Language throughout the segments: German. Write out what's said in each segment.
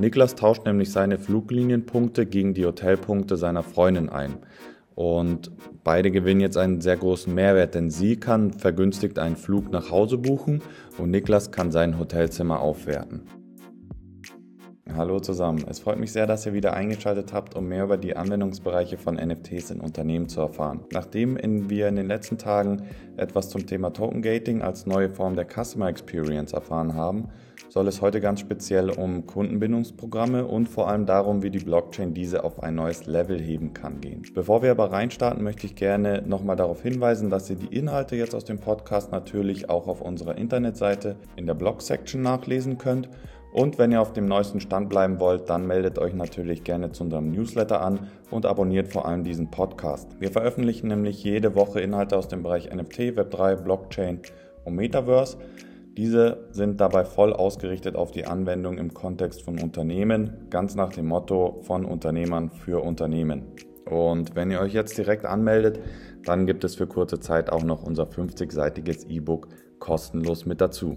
Niklas tauscht nämlich seine Fluglinienpunkte gegen die Hotelpunkte seiner Freundin ein. Und beide gewinnen jetzt einen sehr großen Mehrwert, denn sie kann vergünstigt einen Flug nach Hause buchen und Niklas kann sein Hotelzimmer aufwerten. Hallo zusammen, es freut mich sehr, dass ihr wieder eingeschaltet habt, um mehr über die Anwendungsbereiche von NFTs in Unternehmen zu erfahren. Nachdem wir in den letzten Tagen etwas zum Thema Token Gating als neue Form der Customer Experience erfahren haben, soll es heute ganz speziell um Kundenbindungsprogramme und vor allem darum, wie die Blockchain diese auf ein neues Level heben kann gehen. Bevor wir aber reinstarten, möchte ich gerne nochmal darauf hinweisen, dass ihr die Inhalte jetzt aus dem Podcast natürlich auch auf unserer Internetseite in der Blog-Section nachlesen könnt und wenn ihr auf dem neuesten Stand bleiben wollt, dann meldet euch natürlich gerne zu unserem Newsletter an und abonniert vor allem diesen Podcast. Wir veröffentlichen nämlich jede Woche Inhalte aus dem Bereich NFT, Web3, Blockchain und Metaverse. Diese sind dabei voll ausgerichtet auf die Anwendung im Kontext von Unternehmen, ganz nach dem Motto von Unternehmern für Unternehmen. Und wenn ihr euch jetzt direkt anmeldet, dann gibt es für kurze Zeit auch noch unser 50-seitiges E-Book kostenlos mit dazu.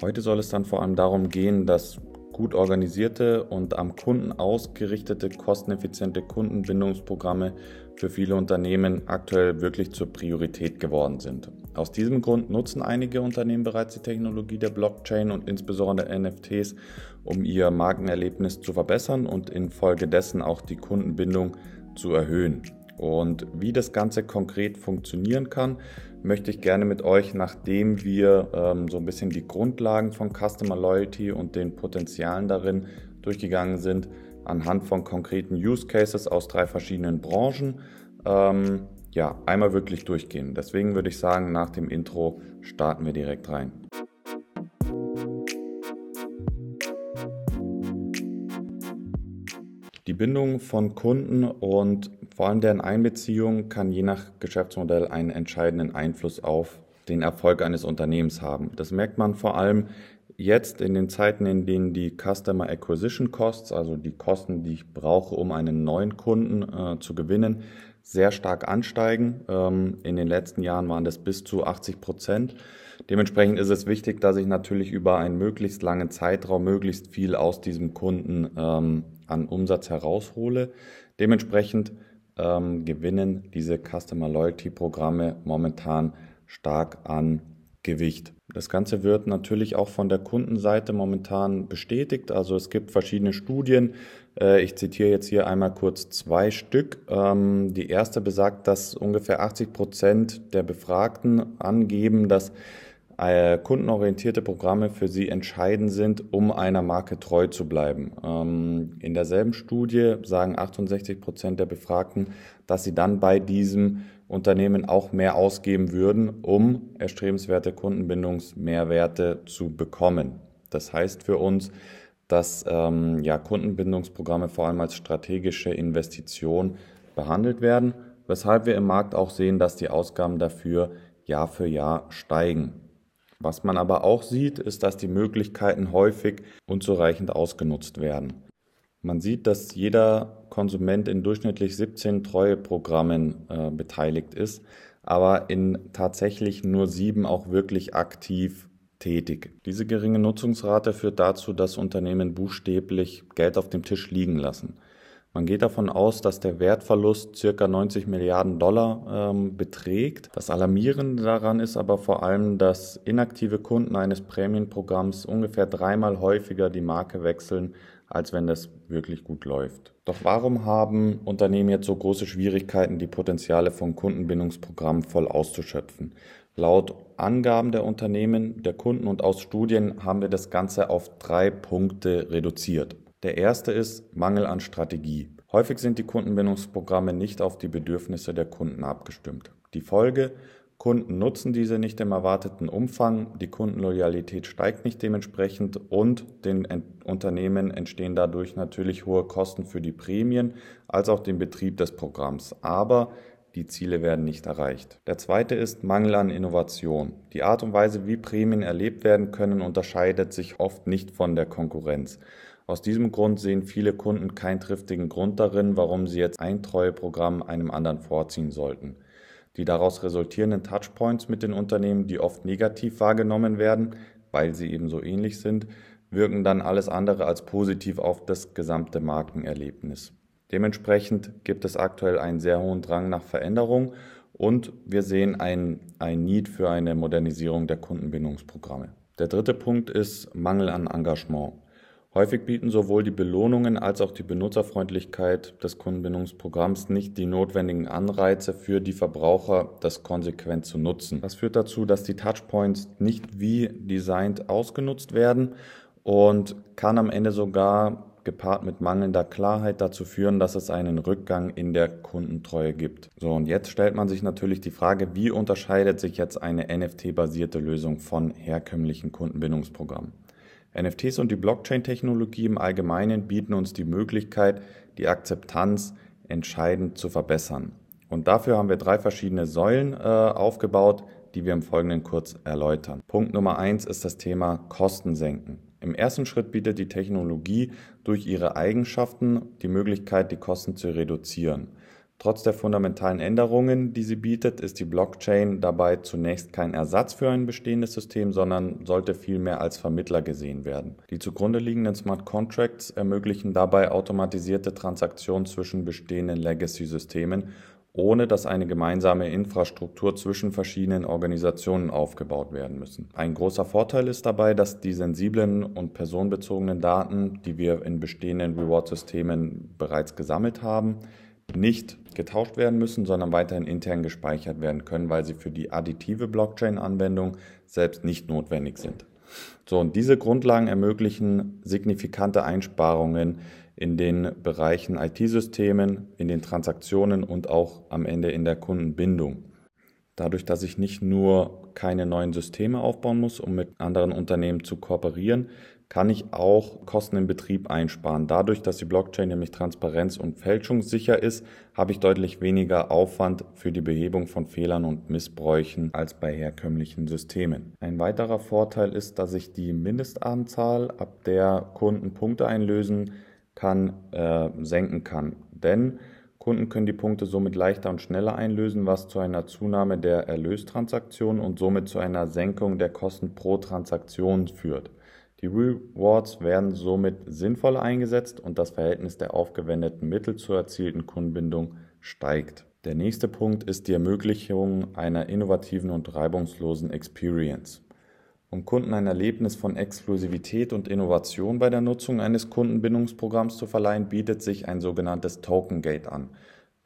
Heute soll es dann vor allem darum gehen, dass gut organisierte und am Kunden ausgerichtete, kosteneffiziente Kundenbindungsprogramme für viele Unternehmen aktuell wirklich zur Priorität geworden sind. Aus diesem Grund nutzen einige Unternehmen bereits die Technologie der Blockchain und insbesondere NFTs, um ihr Markenerlebnis zu verbessern und infolgedessen auch die Kundenbindung zu erhöhen. Und wie das Ganze konkret funktionieren kann, möchte ich gerne mit euch, nachdem wir ähm, so ein bisschen die Grundlagen von Customer Loyalty und den Potenzialen darin durchgegangen sind, anhand von konkreten Use Cases aus drei verschiedenen Branchen, ähm, ja, einmal wirklich durchgehen. Deswegen würde ich sagen, nach dem Intro starten wir direkt rein. Die Bindung von Kunden und vor allem deren Einbeziehung kann je nach Geschäftsmodell einen entscheidenden Einfluss auf den Erfolg eines Unternehmens haben. Das merkt man vor allem jetzt in den Zeiten, in denen die Customer Acquisition Costs, also die Kosten, die ich brauche, um einen neuen Kunden äh, zu gewinnen, sehr stark ansteigen. Ähm, in den letzten Jahren waren das bis zu 80 Prozent. Dementsprechend ist es wichtig, dass ich natürlich über einen möglichst langen Zeitraum möglichst viel aus diesem Kunden ähm, an Umsatz heraushole. Dementsprechend ähm, gewinnen diese Customer Loyalty Programme momentan stark an Gewicht. Das Ganze wird natürlich auch von der Kundenseite momentan bestätigt. Also es gibt verschiedene Studien. Äh, ich zitiere jetzt hier einmal kurz zwei Stück. Ähm, die erste besagt, dass ungefähr 80 Prozent der Befragten angeben, dass äh, kundenorientierte Programme für sie entscheidend sind, um einer Marke treu zu bleiben. Ähm, in derselben Studie sagen 68 Prozent der Befragten, dass sie dann bei diesem Unternehmen auch mehr ausgeben würden, um erstrebenswerte Kundenbindungsmehrwerte zu bekommen. Das heißt für uns, dass ähm, ja, Kundenbindungsprogramme vor allem als strategische Investition behandelt werden, weshalb wir im Markt auch sehen, dass die Ausgaben dafür Jahr für Jahr steigen. Was man aber auch sieht, ist, dass die Möglichkeiten häufig unzureichend ausgenutzt werden. Man sieht, dass jeder Konsument in durchschnittlich 17 Treueprogrammen äh, beteiligt ist, aber in tatsächlich nur sieben auch wirklich aktiv tätig. Diese geringe Nutzungsrate führt dazu, dass Unternehmen buchstäblich Geld auf dem Tisch liegen lassen. Man geht davon aus, dass der Wertverlust circa 90 Milliarden Dollar ähm, beträgt. Das Alarmierende daran ist aber vor allem, dass inaktive Kunden eines Prämienprogramms ungefähr dreimal häufiger die Marke wechseln, als wenn das wirklich gut läuft. Doch warum haben Unternehmen jetzt so große Schwierigkeiten, die Potenziale von Kundenbindungsprogrammen voll auszuschöpfen? Laut Angaben der Unternehmen, der Kunden und aus Studien haben wir das Ganze auf drei Punkte reduziert. Der erste ist Mangel an Strategie. Häufig sind die Kundenbindungsprogramme nicht auf die Bedürfnisse der Kunden abgestimmt. Die Folge, Kunden nutzen diese nicht im erwarteten Umfang, die Kundenloyalität steigt nicht dementsprechend und den Unternehmen entstehen dadurch natürlich hohe Kosten für die Prämien als auch den Betrieb des Programms. Aber die Ziele werden nicht erreicht. Der zweite ist Mangel an Innovation. Die Art und Weise, wie Prämien erlebt werden können, unterscheidet sich oft nicht von der Konkurrenz. Aus diesem Grund sehen viele Kunden keinen triftigen Grund darin, warum sie jetzt ein Treueprogramm einem anderen vorziehen sollten. Die daraus resultierenden Touchpoints mit den Unternehmen, die oft negativ wahrgenommen werden, weil sie eben so ähnlich sind, wirken dann alles andere als positiv auf das gesamte Markenerlebnis. Dementsprechend gibt es aktuell einen sehr hohen Drang nach Veränderung und wir sehen ein, ein Need für eine Modernisierung der Kundenbindungsprogramme. Der dritte Punkt ist Mangel an Engagement. Häufig bieten sowohl die Belohnungen als auch die Benutzerfreundlichkeit des Kundenbindungsprogramms nicht die notwendigen Anreize für die Verbraucher, das konsequent zu nutzen. Das führt dazu, dass die Touchpoints nicht wie designt ausgenutzt werden und kann am Ende sogar gepaart mit mangelnder Klarheit dazu führen, dass es einen Rückgang in der Kundentreue gibt. So, und jetzt stellt man sich natürlich die Frage, wie unterscheidet sich jetzt eine NFT-basierte Lösung von herkömmlichen Kundenbindungsprogrammen? NFTs und die Blockchain-Technologie im Allgemeinen bieten uns die Möglichkeit, die Akzeptanz entscheidend zu verbessern. Und dafür haben wir drei verschiedene Säulen äh, aufgebaut, die wir im Folgenden kurz erläutern. Punkt Nummer eins ist das Thema Kosten senken. Im ersten Schritt bietet die Technologie durch ihre Eigenschaften die Möglichkeit, die Kosten zu reduzieren. Trotz der fundamentalen Änderungen, die sie bietet, ist die Blockchain dabei zunächst kein Ersatz für ein bestehendes System, sondern sollte vielmehr als Vermittler gesehen werden. Die zugrunde liegenden Smart Contracts ermöglichen dabei automatisierte Transaktionen zwischen bestehenden Legacy-Systemen ohne dass eine gemeinsame Infrastruktur zwischen verschiedenen Organisationen aufgebaut werden müssen. Ein großer Vorteil ist dabei, dass die sensiblen und personenbezogenen Daten, die wir in bestehenden Reward-Systemen bereits gesammelt haben, nicht getauscht werden müssen, sondern weiterhin intern gespeichert werden können, weil sie für die additive Blockchain-Anwendung selbst nicht notwendig sind. So, und diese Grundlagen ermöglichen signifikante Einsparungen in den Bereichen IT-Systemen, in den Transaktionen und auch am Ende in der Kundenbindung. Dadurch, dass ich nicht nur keine neuen Systeme aufbauen muss, um mit anderen Unternehmen zu kooperieren, kann ich auch Kosten im Betrieb einsparen. Dadurch, dass die Blockchain nämlich transparenz- und fälschungssicher ist, habe ich deutlich weniger Aufwand für die Behebung von Fehlern und Missbräuchen als bei herkömmlichen Systemen. Ein weiterer Vorteil ist, dass ich die Mindestanzahl, ab der Kunden Punkte einlösen, kann, äh, senken kann. Denn Kunden können die Punkte somit leichter und schneller einlösen, was zu einer Zunahme der Erlöstransaktionen und somit zu einer Senkung der Kosten pro Transaktion führt. Die Rewards werden somit sinnvoller eingesetzt und das Verhältnis der aufgewendeten Mittel zur erzielten Kundenbindung steigt. Der nächste Punkt ist die Ermöglichung einer innovativen und reibungslosen Experience. Um Kunden ein Erlebnis von Exklusivität und Innovation bei der Nutzung eines Kundenbindungsprogramms zu verleihen, bietet sich ein sogenanntes Token Gate an.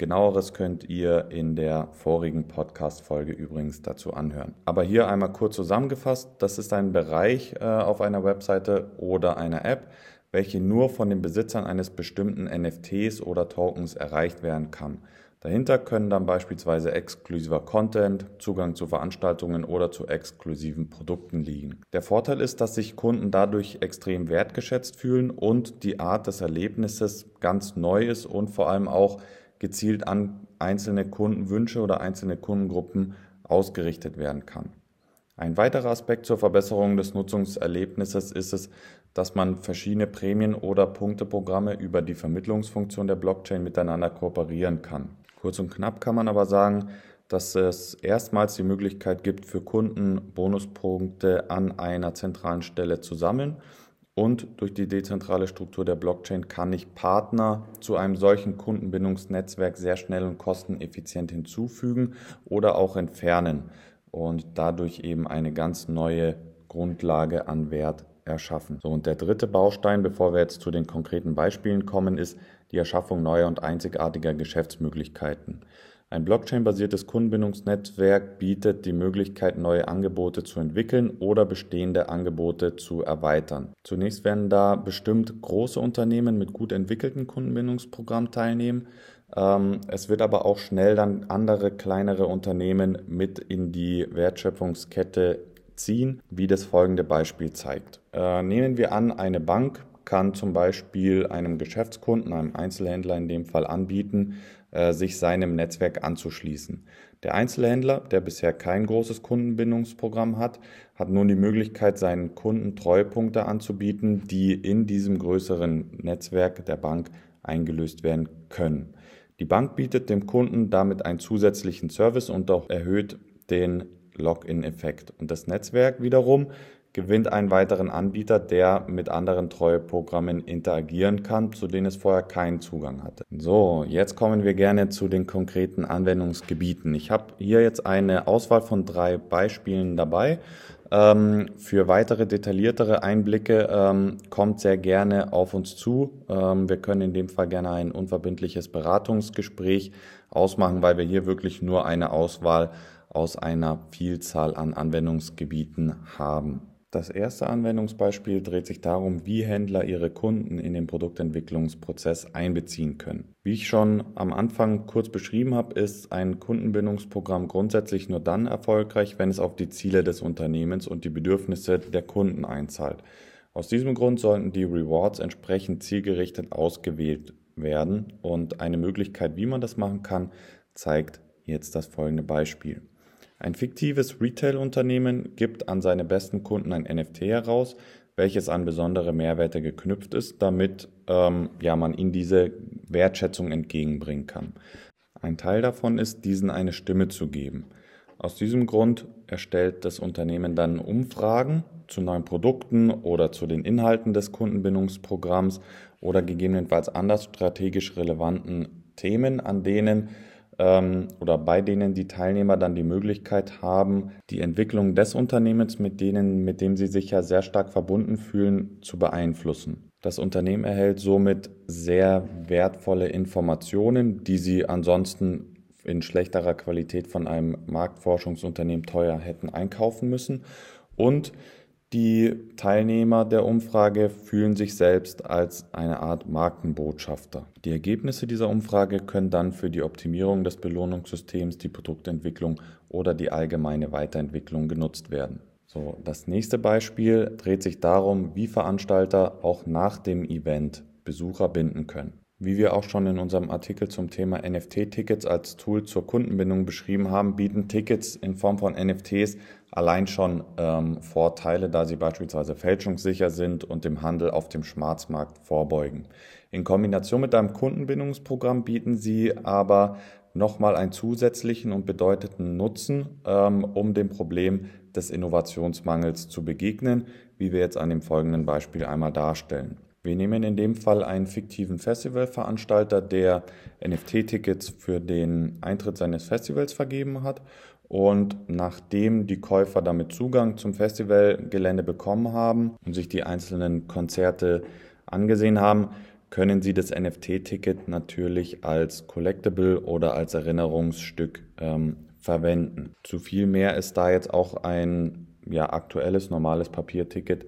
Genaueres könnt ihr in der vorigen Podcast-Folge übrigens dazu anhören. Aber hier einmal kurz zusammengefasst, das ist ein Bereich äh, auf einer Webseite oder einer App, welche nur von den Besitzern eines bestimmten NFTs oder Tokens erreicht werden kann. Dahinter können dann beispielsweise exklusiver Content, Zugang zu Veranstaltungen oder zu exklusiven Produkten liegen. Der Vorteil ist, dass sich Kunden dadurch extrem wertgeschätzt fühlen und die Art des Erlebnisses ganz neu ist und vor allem auch gezielt an einzelne Kundenwünsche oder einzelne Kundengruppen ausgerichtet werden kann. Ein weiterer Aspekt zur Verbesserung des Nutzungserlebnisses ist es, dass man verschiedene Prämien- oder Punkteprogramme über die Vermittlungsfunktion der Blockchain miteinander kooperieren kann. Kurz und knapp kann man aber sagen, dass es erstmals die Möglichkeit gibt, für Kunden Bonuspunkte an einer zentralen Stelle zu sammeln. Und durch die dezentrale Struktur der Blockchain kann ich Partner zu einem solchen Kundenbindungsnetzwerk sehr schnell und kosteneffizient hinzufügen oder auch entfernen und dadurch eben eine ganz neue Grundlage an Wert erschaffen. So, und der dritte Baustein, bevor wir jetzt zu den konkreten Beispielen kommen, ist die Erschaffung neuer und einzigartiger Geschäftsmöglichkeiten. Ein Blockchain-basiertes Kundenbindungsnetzwerk bietet die Möglichkeit, neue Angebote zu entwickeln oder bestehende Angebote zu erweitern. Zunächst werden da bestimmt große Unternehmen mit gut entwickelten Kundenbindungsprogrammen teilnehmen. Ähm, es wird aber auch schnell dann andere kleinere Unternehmen mit in die Wertschöpfungskette ziehen, wie das folgende Beispiel zeigt. Äh, nehmen wir an, eine Bank kann zum Beispiel einem Geschäftskunden, einem Einzelhändler in dem Fall anbieten, sich seinem Netzwerk anzuschließen. Der Einzelhändler, der bisher kein großes Kundenbindungsprogramm hat, hat nun die Möglichkeit, seinen Kunden Treuepunkte anzubieten, die in diesem größeren Netzwerk der Bank eingelöst werden können. Die Bank bietet dem Kunden damit einen zusätzlichen Service und auch erhöht den Login-Effekt. Und das Netzwerk wiederum gewinnt einen weiteren Anbieter, der mit anderen Treueprogrammen interagieren kann, zu denen es vorher keinen Zugang hatte. So, jetzt kommen wir gerne zu den konkreten Anwendungsgebieten. Ich habe hier jetzt eine Auswahl von drei Beispielen dabei. Ähm, für weitere detailliertere Einblicke ähm, kommt sehr gerne auf uns zu. Ähm, wir können in dem Fall gerne ein unverbindliches Beratungsgespräch ausmachen, weil wir hier wirklich nur eine Auswahl aus einer Vielzahl an Anwendungsgebieten haben. Das erste Anwendungsbeispiel dreht sich darum, wie Händler ihre Kunden in den Produktentwicklungsprozess einbeziehen können. Wie ich schon am Anfang kurz beschrieben habe, ist ein Kundenbindungsprogramm grundsätzlich nur dann erfolgreich, wenn es auf die Ziele des Unternehmens und die Bedürfnisse der Kunden einzahlt. Aus diesem Grund sollten die Rewards entsprechend zielgerichtet ausgewählt werden und eine Möglichkeit, wie man das machen kann, zeigt jetzt das folgende Beispiel. Ein fiktives Retail-Unternehmen gibt an seine besten Kunden ein NFT heraus, welches an besondere Mehrwerte geknüpft ist, damit ähm, ja, man ihnen diese Wertschätzung entgegenbringen kann. Ein Teil davon ist, diesen eine Stimme zu geben. Aus diesem Grund erstellt das Unternehmen dann Umfragen zu neuen Produkten oder zu den Inhalten des Kundenbindungsprogramms oder gegebenenfalls anders strategisch relevanten Themen, an denen ähm, oder bei denen die Teilnehmer dann die Möglichkeit haben, die Entwicklung des Unternehmens, mit denen, mit dem sie sich ja sehr stark verbunden fühlen, zu beeinflussen. Das Unternehmen erhält somit sehr wertvolle Informationen, die sie ansonsten in schlechterer Qualität von einem Marktforschungsunternehmen teuer hätten einkaufen müssen. Und die Teilnehmer der Umfrage fühlen sich selbst als eine Art Markenbotschafter. Die Ergebnisse dieser Umfrage können dann für die Optimierung des Belohnungssystems, die Produktentwicklung oder die allgemeine Weiterentwicklung genutzt werden. So, das nächste Beispiel dreht sich darum, wie Veranstalter auch nach dem Event Besucher binden können. Wie wir auch schon in unserem Artikel zum Thema NFT-Tickets als Tool zur Kundenbindung beschrieben haben, bieten Tickets in Form von NFTs allein schon ähm, Vorteile, da sie beispielsweise fälschungssicher sind und dem Handel auf dem Schwarzmarkt vorbeugen. In Kombination mit einem Kundenbindungsprogramm bieten sie aber nochmal einen zusätzlichen und bedeuteten Nutzen, ähm, um dem Problem des Innovationsmangels zu begegnen, wie wir jetzt an dem folgenden Beispiel einmal darstellen. Wir nehmen in dem Fall einen fiktiven Festivalveranstalter, der NFT-Tickets für den Eintritt seines Festivals vergeben hat. Und nachdem die Käufer damit Zugang zum Festivalgelände bekommen haben und sich die einzelnen Konzerte angesehen haben, können sie das NFT-Ticket natürlich als Collectible oder als Erinnerungsstück ähm, verwenden. Zu viel mehr ist da jetzt auch ein ja, aktuelles, normales Papierticket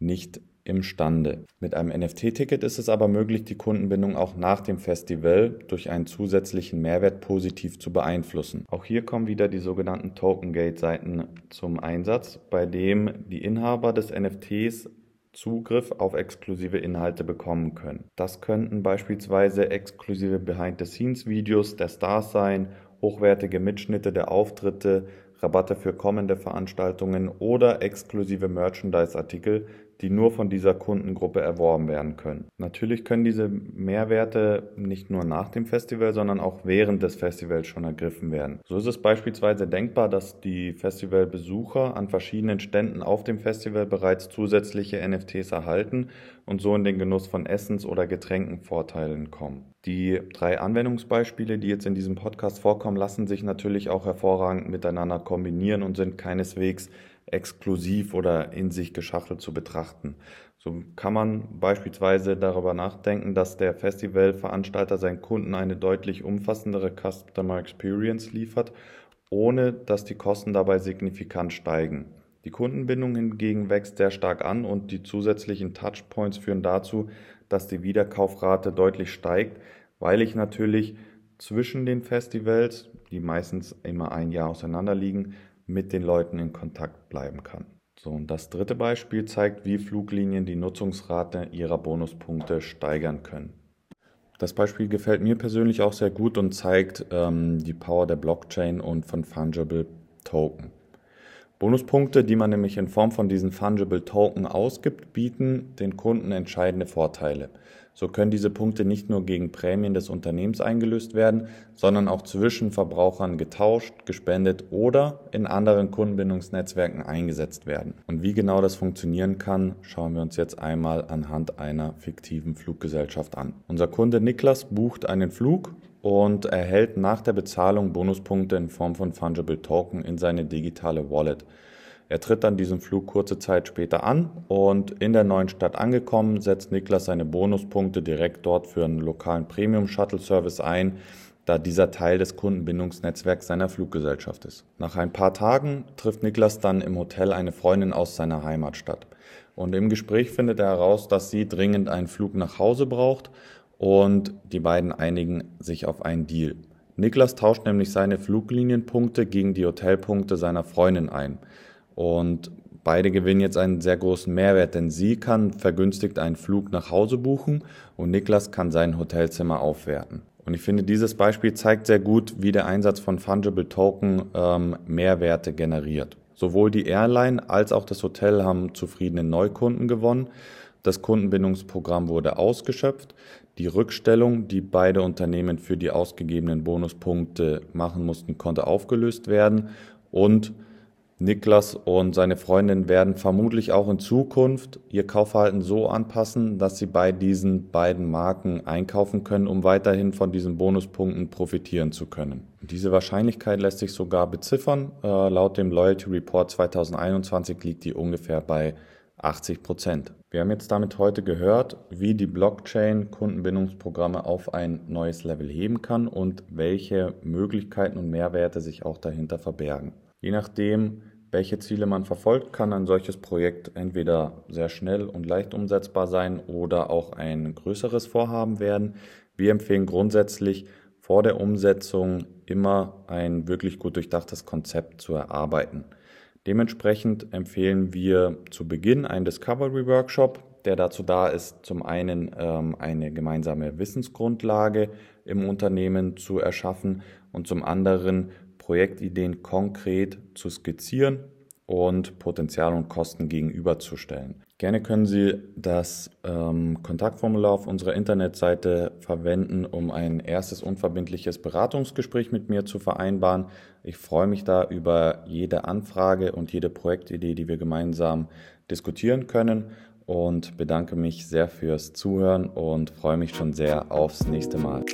nicht imstande. Mit einem NFT-Ticket ist es aber möglich, die Kundenbindung auch nach dem Festival durch einen zusätzlichen Mehrwert positiv zu beeinflussen. Auch hier kommen wieder die sogenannten Token-Gate-Seiten zum Einsatz, bei dem die Inhaber des NFTs Zugriff auf exklusive Inhalte bekommen können. Das könnten beispielsweise exklusive Behind-the-Scenes-Videos der Stars sein, hochwertige Mitschnitte der Auftritte, Rabatte für kommende Veranstaltungen oder exklusive Merchandise-Artikel, die nur von dieser Kundengruppe erworben werden können. Natürlich können diese Mehrwerte nicht nur nach dem Festival, sondern auch während des Festivals schon ergriffen werden. So ist es beispielsweise denkbar, dass die Festivalbesucher an verschiedenen Ständen auf dem Festival bereits zusätzliche NFTs erhalten und so in den Genuss von Essens- oder Getränkenvorteilen kommen. Die drei Anwendungsbeispiele, die jetzt in diesem Podcast vorkommen, lassen sich natürlich auch hervorragend miteinander kombinieren und sind keineswegs exklusiv oder in sich geschachtelt zu betrachten. So kann man beispielsweise darüber nachdenken, dass der Festivalveranstalter seinen Kunden eine deutlich umfassendere Customer Experience liefert, ohne dass die Kosten dabei signifikant steigen. Die Kundenbindung hingegen wächst sehr stark an und die zusätzlichen Touchpoints führen dazu, dass die Wiederkaufrate deutlich steigt, weil ich natürlich zwischen den Festivals, die meistens immer ein Jahr auseinander liegen, mit den Leuten in Kontakt bleiben kann. So, und das dritte Beispiel zeigt, wie Fluglinien die Nutzungsrate ihrer Bonuspunkte steigern können. Das Beispiel gefällt mir persönlich auch sehr gut und zeigt ähm, die Power der Blockchain und von Fungible Token. Bonuspunkte, die man nämlich in Form von diesen Fungible Token ausgibt, bieten den Kunden entscheidende Vorteile. So können diese Punkte nicht nur gegen Prämien des Unternehmens eingelöst werden, sondern auch zwischen Verbrauchern getauscht, gespendet oder in anderen Kundenbindungsnetzwerken eingesetzt werden. Und wie genau das funktionieren kann, schauen wir uns jetzt einmal anhand einer fiktiven Fluggesellschaft an. Unser Kunde Niklas bucht einen Flug und erhält nach der Bezahlung Bonuspunkte in Form von Fungible Token in seine digitale Wallet. Er tritt dann diesen Flug kurze Zeit später an und in der neuen Stadt angekommen, setzt Niklas seine Bonuspunkte direkt dort für einen lokalen Premium Shuttle Service ein, da dieser Teil des Kundenbindungsnetzwerks seiner Fluggesellschaft ist. Nach ein paar Tagen trifft Niklas dann im Hotel eine Freundin aus seiner Heimatstadt. Und im Gespräch findet er heraus, dass sie dringend einen Flug nach Hause braucht und die beiden einigen sich auf einen Deal. Niklas tauscht nämlich seine Fluglinienpunkte gegen die Hotelpunkte seiner Freundin ein. Und beide gewinnen jetzt einen sehr großen Mehrwert, denn sie kann vergünstigt einen Flug nach Hause buchen und Niklas kann sein Hotelzimmer aufwerten. Und ich finde, dieses Beispiel zeigt sehr gut, wie der Einsatz von Fungible Token ähm, Mehrwerte generiert. Sowohl die Airline als auch das Hotel haben zufriedene Neukunden gewonnen. Das Kundenbindungsprogramm wurde ausgeschöpft. Die Rückstellung, die beide Unternehmen für die ausgegebenen Bonuspunkte machen mussten, konnte aufgelöst werden. Und Niklas und seine Freundin werden vermutlich auch in Zukunft ihr Kaufverhalten so anpassen, dass sie bei diesen beiden Marken einkaufen können, um weiterhin von diesen Bonuspunkten profitieren zu können. Diese Wahrscheinlichkeit lässt sich sogar beziffern. Äh, laut dem Loyalty Report 2021 liegt die ungefähr bei 80 Prozent. Wir haben jetzt damit heute gehört, wie die Blockchain Kundenbindungsprogramme auf ein neues Level heben kann und welche Möglichkeiten und Mehrwerte sich auch dahinter verbergen. Je nachdem, welche Ziele man verfolgt, kann ein solches Projekt entweder sehr schnell und leicht umsetzbar sein oder auch ein größeres Vorhaben werden. Wir empfehlen grundsätzlich vor der Umsetzung immer ein wirklich gut durchdachtes Konzept zu erarbeiten. Dementsprechend empfehlen wir zu Beginn einen Discovery Workshop, der dazu da ist, zum einen ähm, eine gemeinsame Wissensgrundlage im Unternehmen zu erschaffen und zum anderen Projektideen konkret zu skizzieren und Potenzial und Kosten gegenüberzustellen. Gerne können Sie das ähm, Kontaktformular auf unserer Internetseite verwenden, um ein erstes unverbindliches Beratungsgespräch mit mir zu vereinbaren. Ich freue mich da über jede Anfrage und jede Projektidee, die wir gemeinsam diskutieren können und bedanke mich sehr fürs Zuhören und freue mich schon sehr aufs nächste Mal.